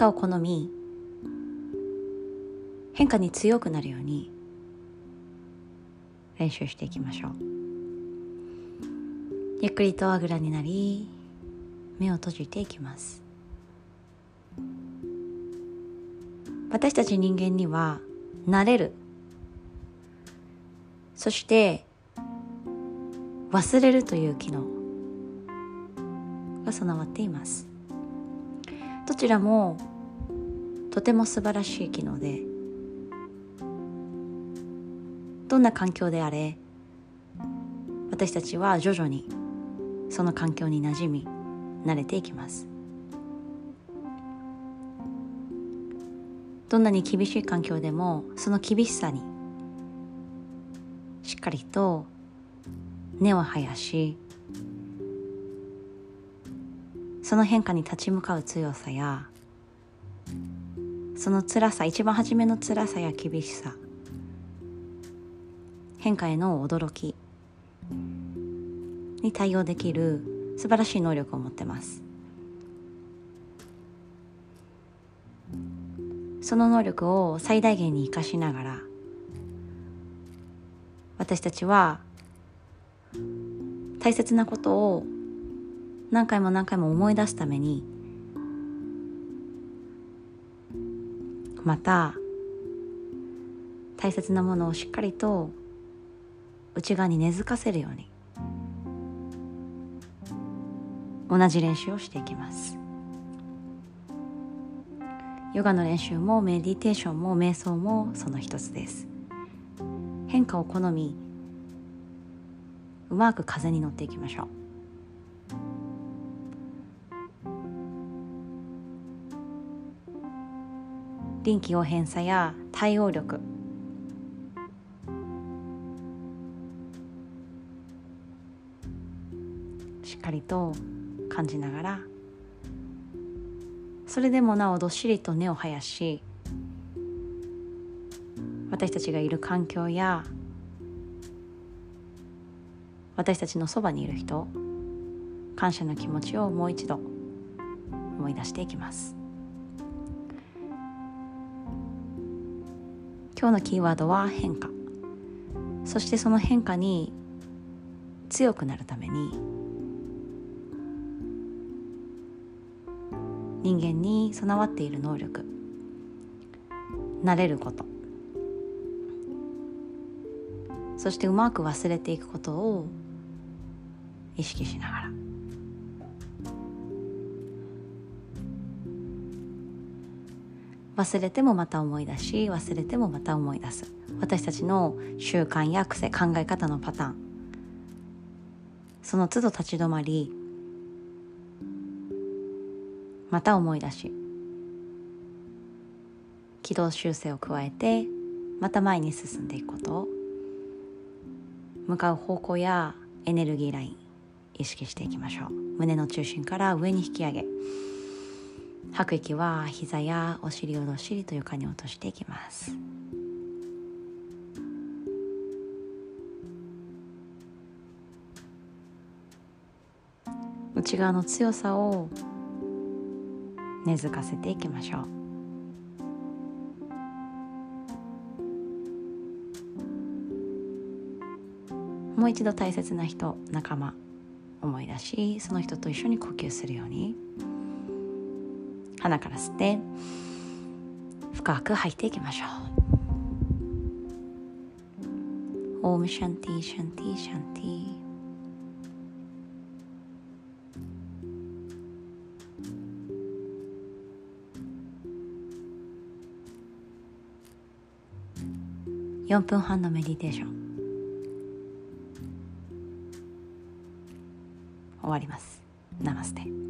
化を好み変化に強くなるように練習していきましょう。ゆっくりとあぐらになり目を閉じていきます。私たち人間には慣れる。そして忘れるという機能が備わっています。どちらもとても素晴らしい機能でどんな環境であれ私たちは徐々にその環境に馴染み慣れていきます。どんなに厳しい環境でもその厳しさにしっかりと根を生やしその変化に立ち向かう強さやその辛さ一番初めの辛さや厳しさ。変化への驚き。に対応できる素晴らしい能力を持ってます。その能力を最大限に生かしながら私たちは大切なことを何回も何回も思い出すためにまた大切なものをしっかりと内側に根付かせるように同じ練習をしていきます。ヨガの練習もメディテーションも瞑想もその一つです。変化を好みうまく風に乗っていきましょう。臨機応変さや対応力。しっかりと感じながら。それでもなおどっしりと根を生やし私たちがいる環境や私たちのそばにいる人感謝の気持ちをもう一度思い出していきます。今日のキーワードは変化。そしてその変化に強くなるために人間に備わっている能力慣れること。そしてうまく忘れていくことを意識しながら。忘れてもまた思い出し忘れてもまた思い出す。私たちの習慣や癖考え方のパターン。その都度立ち止まりまた思い出し軌道修正を加えてまた前に進んでいくこと。向かう方向やエネルギーライン意識していきましょう。胸の中心から上に引き上げ。吐く息は膝やお尻をどっしりと床に落としていきます。内側の強さを根付かせていきましょう。もう一度大切な人仲間思い出しその人と一緒に呼吸するように。鼻から吸って深く吐いていきましょう。オームシャンティシャンティシャンティ4分半のメディテーション。終わります。ナマステ。